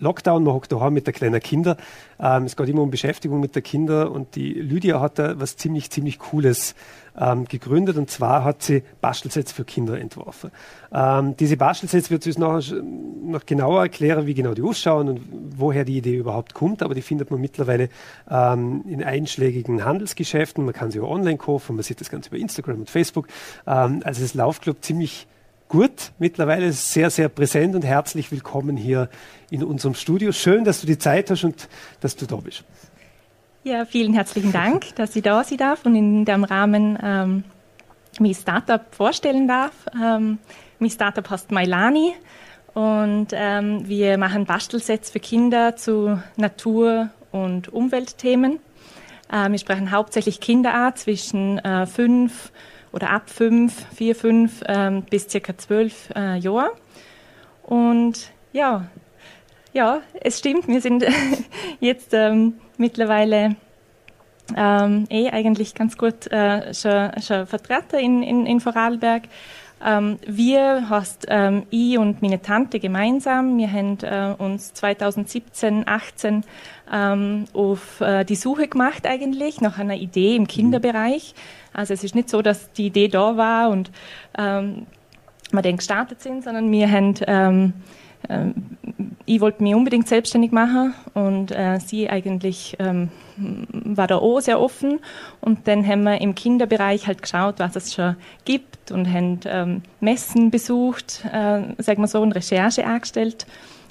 Lockdown, man hockt daheim mit der kleinen Kinder. Ähm, es geht immer um Beschäftigung mit der Kinder und die Lydia hat da was ziemlich, ziemlich Cooles ähm, gegründet und zwar hat sie Bastelsets für Kinder entworfen. Ähm, diese Bastelsets wird sie uns noch, noch genauer erklären, wie genau die ausschauen und woher die Idee überhaupt kommt, aber die findet man mittlerweile ähm, in einschlägigen Handelsgeschäften. Man kann sie auch online kaufen, man sieht das Ganze über Instagram und Facebook. Ähm, also das Laufclub ziemlich gut mittlerweile, sehr, sehr präsent und herzlich willkommen hier in unserem Studio. Schön, dass du die Zeit hast und dass du da bist. Ja, vielen herzlichen Dank, dass ich da sein darf und in dem Rahmen ähm, mein Startup vorstellen darf. Ähm, mein Startup heißt Mailani und ähm, wir machen Bastelsets für Kinder zu Natur- und Umweltthemen. Äh, wir sprechen hauptsächlich Kinderart zwischen äh, fünf oder ab fünf, vier, fünf ähm, bis circa zwölf äh, Jahre. Und ja, ja, es stimmt, wir sind jetzt ähm, mittlerweile ähm, eh eigentlich ganz gut äh, schon, schon vertreten in, in, in Vorarlberg. Ähm, wir hast ähm, ich und meine Tante gemeinsam, wir haben äh, uns 2017, 18 ähm, auf äh, die Suche gemacht eigentlich nach einer Idee im Kinderbereich. Also es ist nicht so, dass die Idee da war und ähm, wir dann gestartet sind, sondern wir haben ähm, ähm, ich wollte mich unbedingt selbstständig machen und äh, sie eigentlich ähm, war da auch sehr offen. Und dann haben wir im Kinderbereich halt geschaut, was es schon gibt und haben ähm, Messen besucht, äh, sagen wir so, und Recherche angestellt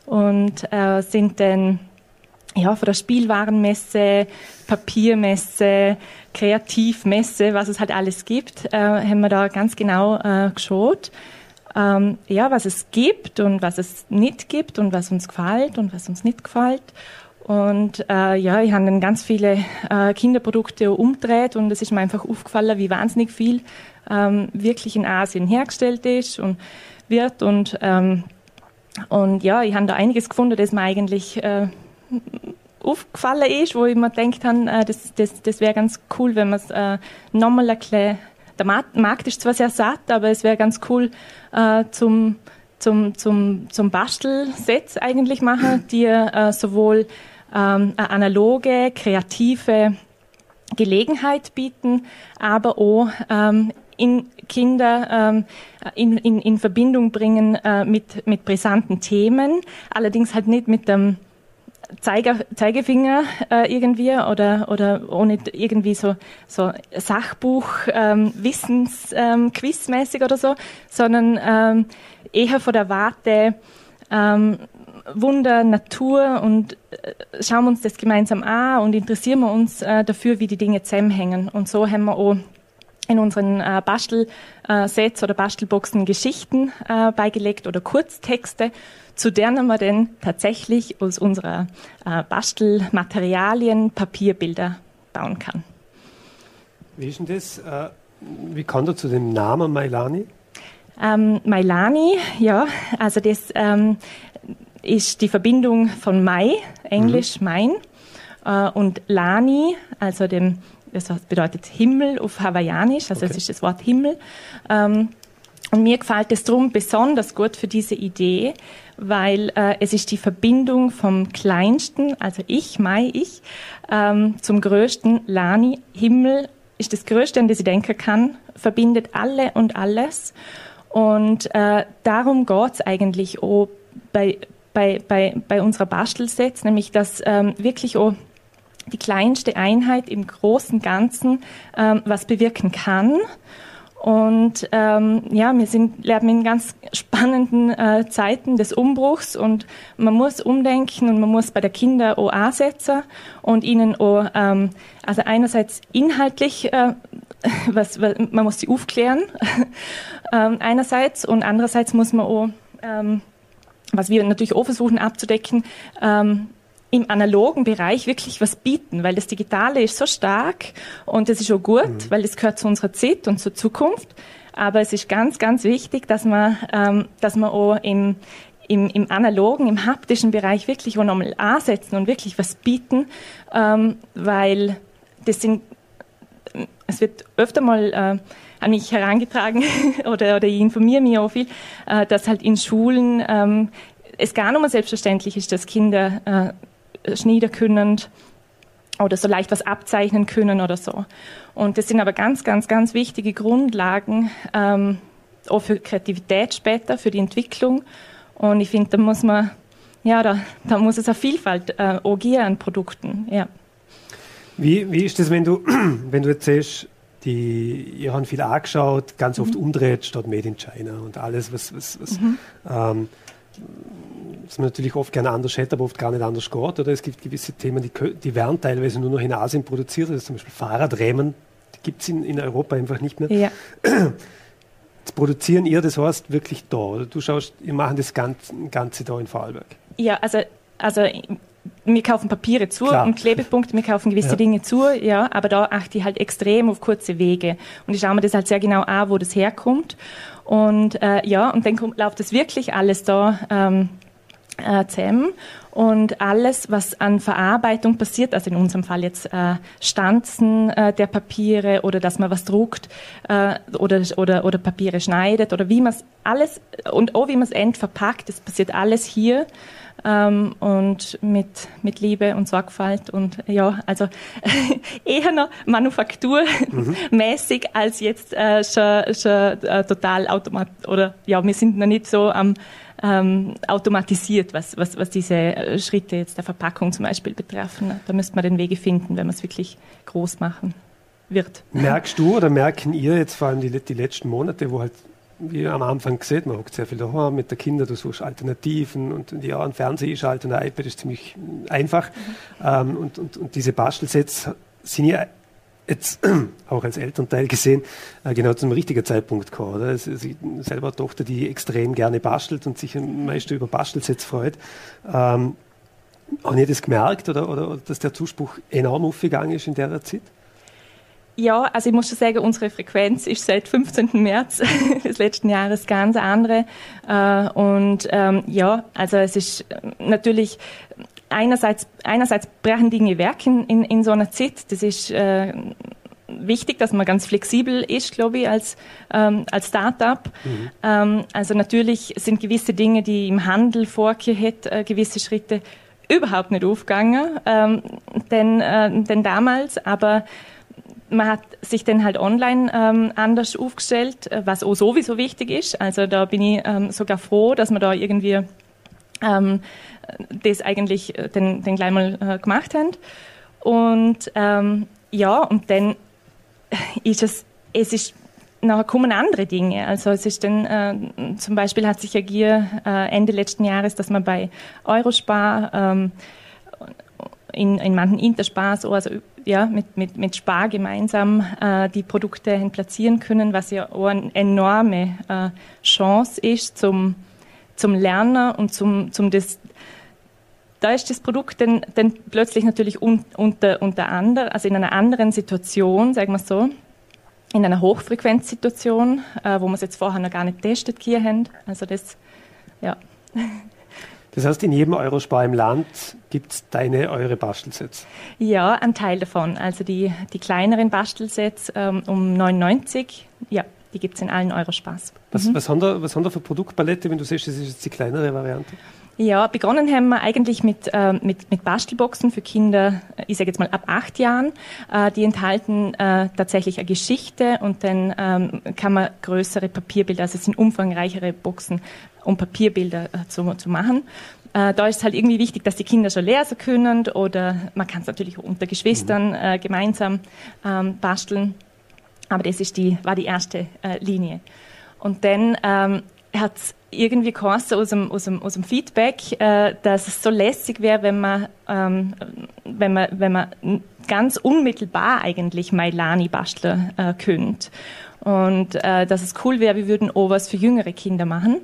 und äh, sind dann ja, von der Spielwarenmesse, Papiermesse, Kreativmesse, was es halt alles gibt, äh, haben wir da ganz genau äh, geschaut ähm, ja, was es gibt und was es nicht gibt und was uns gefällt und was uns nicht gefällt. Und äh, ja, ich habe dann ganz viele äh, Kinderprodukte umgedreht und es ist mir einfach aufgefallen, wie wahnsinnig viel ähm, wirklich in Asien hergestellt ist und wird. Und, ähm, und ja, ich habe da einiges gefunden, das mir eigentlich äh, aufgefallen ist, wo ich mir gedacht habe, äh, das, das, das wäre ganz cool, wenn man es äh, nochmal ein bisschen der Markt ist zwar sehr satt, aber es wäre ganz cool äh, zum, zum, zum, zum Bastelset eigentlich machen, die äh, sowohl ähm, eine analoge, kreative Gelegenheit bieten, aber auch ähm, in Kinder ähm, in, in, in Verbindung bringen äh, mit, mit brisanten Themen, allerdings halt nicht mit dem Zeiger, Zeigefinger äh, irgendwie oder, oder ohne irgendwie so, so Sachbuch, ähm, Wissens, ähm, Quizmäßig oder so, sondern ähm, eher von der Warte ähm, Wunder, Natur und äh, schauen wir uns das gemeinsam an und interessieren wir uns äh, dafür, wie die Dinge zusammenhängen. Und so haben wir auch in unseren äh, Bastelsets oder Bastelboxen Geschichten äh, beigelegt oder Kurztexte, zu denen man dann tatsächlich aus unserer äh, Bastelmaterialien Papierbilder bauen kann. Wie ist denn das? Äh, wie kommt du zu dem Namen Mailani? Ähm, Mailani, ja, also das ähm, ist die Verbindung von Mai, Englisch mhm. mein, äh, und Lani, also dem das bedeutet Himmel auf Hawaiianisch, also okay. es ist das Wort Himmel. Ähm, und mir gefällt es darum besonders gut für diese Idee, weil äh, es ist die Verbindung vom Kleinsten, also ich, Mai, ich, ähm, zum Größten, Lani, Himmel ist das Größte, an das ich denken kann, verbindet alle und alles. Und äh, darum geht's eigentlich auch bei, bei, bei, bei unserer Bastelsets, nämlich dass ähm, wirklich auch die kleinste Einheit im großen Ganzen ähm, was bewirken kann. Und ähm, ja, wir sind leben in ganz spannenden äh, Zeiten des Umbruchs und man muss umdenken und man muss bei der Kinder auch ansetzen und ihnen auch, ähm, also einerseits inhaltlich, äh, was, was, man muss sie aufklären, ähm, einerseits und andererseits muss man auch, ähm, was wir natürlich auch versuchen abzudecken, ähm, im analogen Bereich wirklich was bieten, weil das Digitale ist so stark und das ist auch gut, mhm. weil es gehört zu unserer Zeit und zur Zukunft. Aber es ist ganz, ganz wichtig, dass man, ähm, dass man auch im, im, im analogen, im haptischen Bereich wirklich auch nochmal ansetzen und wirklich was bieten, ähm, weil das sind, es wird öfter mal äh, an mich herangetragen oder, oder ich informiere mich auch viel, äh, dass halt in Schulen ähm, es gar nicht mehr selbstverständlich ist, dass Kinder äh, schneiden können oder so leicht was abzeichnen können oder so. Und das sind aber ganz, ganz, ganz wichtige Grundlagen ähm, auch für Kreativität später, für die Entwicklung. Und ich finde, da muss man, ja, da, da muss es eine Vielfalt äh, auch geben an Produkten. Ja. Wie, wie ist das, wenn du, wenn du jetzt siehst, die, ihr habt viel angeschaut, ganz oft mhm. umdreht statt Made in China und alles, was, was, was mhm. ähm, was man natürlich oft gerne anders hätte, aber oft gar nicht anders geht. Oder es gibt gewisse Themen, die, die werden teilweise nur noch in Asien produziert. Ist zum Beispiel Fahrradrämen, die gibt es in, in Europa einfach nicht mehr. Ja. Jetzt produzieren ihr, das heißt wirklich da. Oder du schaust, ihr machen das Ganze, Ganze da in Vorarlberg. Ja, also, also wir kaufen Papiere zu Klar. und Klebepunkte, wir kaufen gewisse ja. Dinge zu, ja, aber da achte ich halt extrem auf kurze Wege. Und ich schaue mir das halt sehr genau an, wo das herkommt. Und äh, ja, und dann kommt, läuft das wirklich alles da ähm, äh, zusammen. Und alles, was an Verarbeitung passiert, also in unserem Fall jetzt äh, Stanzen äh, der Papiere oder dass man was druckt äh, oder, oder, oder Papiere schneidet oder wie man es alles und auch wie man es endverpackt, das passiert alles hier ähm, und mit, mit Liebe und Sorgfalt und ja, also eher noch manufakturmäßig mhm. als jetzt äh, schon, schon äh, total automat oder ja, wir sind noch nicht so am ähm, automatisiert, was, was, was diese äh, Schritte jetzt der Verpackung zum Beispiel betreffen. Da müsste man den Wege finden, wenn man es wirklich groß machen wird. Merkst du oder merken ihr jetzt vor allem die, die letzten Monate, wo halt wie am Anfang gesehen, man hockt sehr viel daheim mit der Kinder, du suchst Alternativen und ja, ein Fernseher ist halt und ein iPad ist ziemlich einfach. Mhm. Ähm, und, und, und diese Bastelsets sind ja jetzt auch als Elternteil gesehen äh, genau zum richtigen Zeitpunkt gekommen. Oder? Es, es, selber eine Tochter, die extrem gerne bastelt und sich meist über Bastelsets freut. Ähm, haben ihr das gemerkt oder, oder, dass der Zuspruch enorm aufgegangen ist in der Zeit? Ja, also ich muss schon sagen, unsere Frequenz ist seit 15. März des letzten Jahres ganz andere. Äh, und ähm, ja, also es ist natürlich einerseits, einerseits brechen Dinge Werken in, in so einer Zeit. Das ist äh, wichtig, dass man ganz flexibel ist, glaube ich, als, ähm, als Start-up. Mhm. Ähm, also natürlich sind gewisse Dinge, die im Handel vorgehört, äh, gewisse Schritte überhaupt nicht aufgegangen, ähm, denn, äh, denn damals, aber man hat sich dann halt online ähm, anders aufgestellt, äh, was auch sowieso wichtig ist. Also da bin ich ähm, sogar froh, dass wir da irgendwie ähm, das eigentlich äh, den, den gleich mal äh, gemacht haben. Und ähm, ja, und dann ist es, es ist nachher kommen andere Dinge. Also es ist dann äh, zum Beispiel hat sich ja Gier äh, Ende letzten Jahres, dass man bei Eurospar ähm, in, in manchen Interspars, also ja, mit, mit, mit Spar gemeinsam äh, die Produkte platzieren können, was ja auch eine enorme äh, Chance ist zum, zum Lernen und zum, zum das, da ist das Produkt dann, dann plötzlich natürlich un, unter, unter anderem, also in einer anderen Situation, sagen wir so, in einer Hochfrequenzsituation, äh, wo wir es jetzt vorher noch gar nicht testet hier haben. Also das, ja. Das heißt, in jedem Eurospar im Land gibt es deine, eure Bastelsets? Ja, ein Teil davon. Also die, die kleineren Bastelsets ähm, um 99, ja, die gibt es in allen Eurospars. Was, mhm. was, haben da, was haben da für Produktpalette, wenn du siehst, das ist jetzt die kleinere Variante? Ja, begonnen haben wir eigentlich mit, äh, mit, mit Bastelboxen für Kinder, ich sage jetzt mal ab acht Jahren. Äh, die enthalten äh, tatsächlich eine Geschichte und dann ähm, kann man größere Papierbilder, also es sind umfangreichere Boxen, um Papierbilder äh, zu, zu machen. Äh, da ist es halt irgendwie wichtig, dass die Kinder schon lesen können oder man kann es natürlich unter Geschwistern mhm. äh, gemeinsam ähm, basteln. Aber das ist die, war die erste äh, Linie. Und dann ähm, hat irgendwie geheißen aus dem, aus aus dem Feedback, äh, dass es so lässig wäre, wenn man, ähm, wenn man, wenn man ganz unmittelbar eigentlich Mailani basteln äh, könnte. Und äh, dass es cool wäre, wir würden auch was für jüngere Kinder machen.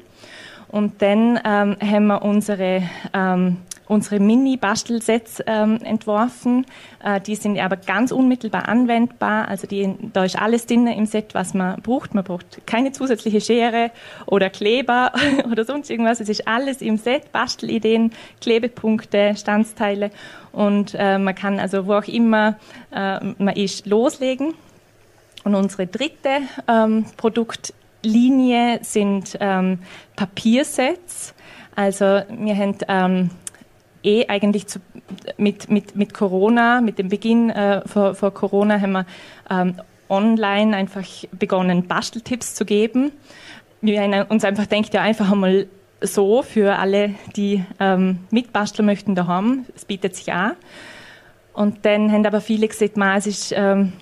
Und dann ähm, haben wir unsere ähm, unsere Mini-Bastelsets ähm, entworfen. Äh, die sind aber ganz unmittelbar anwendbar. Also die, da ist alles drin im Set, was man braucht. Man braucht keine zusätzliche Schere oder Kleber oder sonst irgendwas. Es ist alles im Set. Bastelideen, Klebepunkte, Standsteile. Und äh, man kann also wo auch immer äh, man ist loslegen. Und unsere dritte ähm, Produktlinie sind ähm, Papiersets. Also wir haben ähm, eh eigentlich zu, mit, mit, mit Corona, mit dem Beginn äh, vor, vor Corona haben wir ähm, online einfach begonnen, Basteltipps zu geben. Wir uns einfach denkt, ja einfach einmal so für alle, die ähm, mitbasteln möchten daheim. Es bietet sich an. Und dann haben aber viele gesagt, es ist ähm,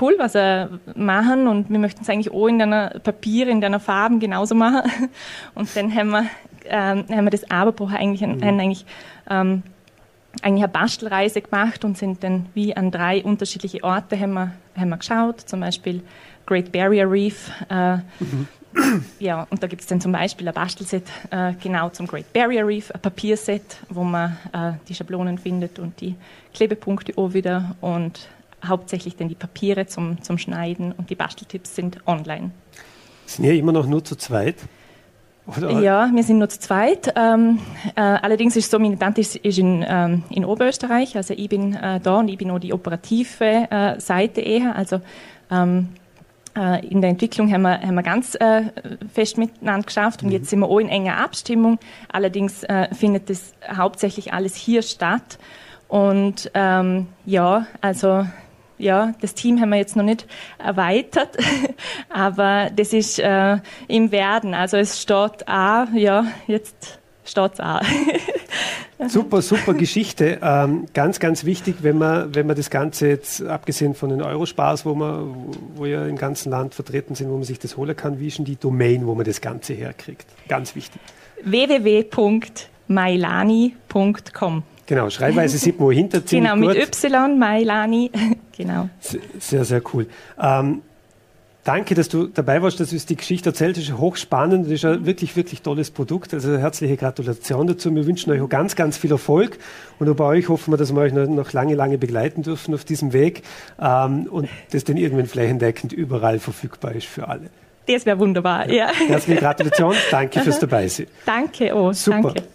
cool, was sie machen und wir möchten es eigentlich auch in deiner Papier, in deiner Farben genauso machen. Und dann haben wir, ähm, haben wir das Aberbruch eigentlich, mhm. eigentlich, ähm, eigentlich eine Bastelreise gemacht und sind dann wie an drei unterschiedliche Orte haben wir, haben wir geschaut, zum Beispiel Great Barrier Reef. Äh, mhm. Ja, und da gibt es dann zum Beispiel ein Bastelset äh, genau zum Great Barrier Reef, ein Papierset, wo man äh, die Schablonen findet und die Klebepunkte auch wieder und hauptsächlich dann die Papiere zum, zum Schneiden und die Basteltipps sind online. Sind ja immer noch nur zu zweit? Oder? Ja, wir sind nur zu zweit. Ähm, äh, allerdings ist es so, meine Tante ist, ist in, ähm, in Oberösterreich, also ich bin äh, da und ich bin auch die operative äh, Seite eher. Also ähm, äh, in der Entwicklung haben wir, haben wir ganz äh, fest miteinander geschafft und mhm. jetzt sind wir auch in enger Abstimmung. Allerdings äh, findet das hauptsächlich alles hier statt. Und ähm, ja, also ja, das Team haben wir jetzt noch nicht erweitert, aber das ist äh, im Werden. Also es steht A, ja, jetzt steht es A. super, super Geschichte. Ähm, ganz, ganz wichtig, wenn man, wenn man das Ganze jetzt, abgesehen von den Eurospars, wo man, wo ja im ganzen Land vertreten sind, wo man sich das holen kann, wie ist denn die Domain, wo man das Ganze herkriegt? Ganz wichtig. www.mailani.com Genau, Schreibweise sieht man hinter Genau, mit gut. Y, Mailani, genau. Sehr, sehr cool. Ähm, danke, dass du dabei warst, dass du die Geschichte erzählt hast. Hochspannend, das ist ein wirklich, wirklich tolles Produkt. Also herzliche Gratulation dazu. Wir wünschen euch auch ganz, ganz viel Erfolg. Und auch bei euch hoffen wir, dass wir euch noch lange, lange begleiten dürfen auf diesem Weg ähm, und das dann irgendwann flächendeckend überall verfügbar ist für alle. Das wäre wunderbar, ja. Herzliche Gratulation, danke fürs Dabeisein. Danke, oh, Super. danke.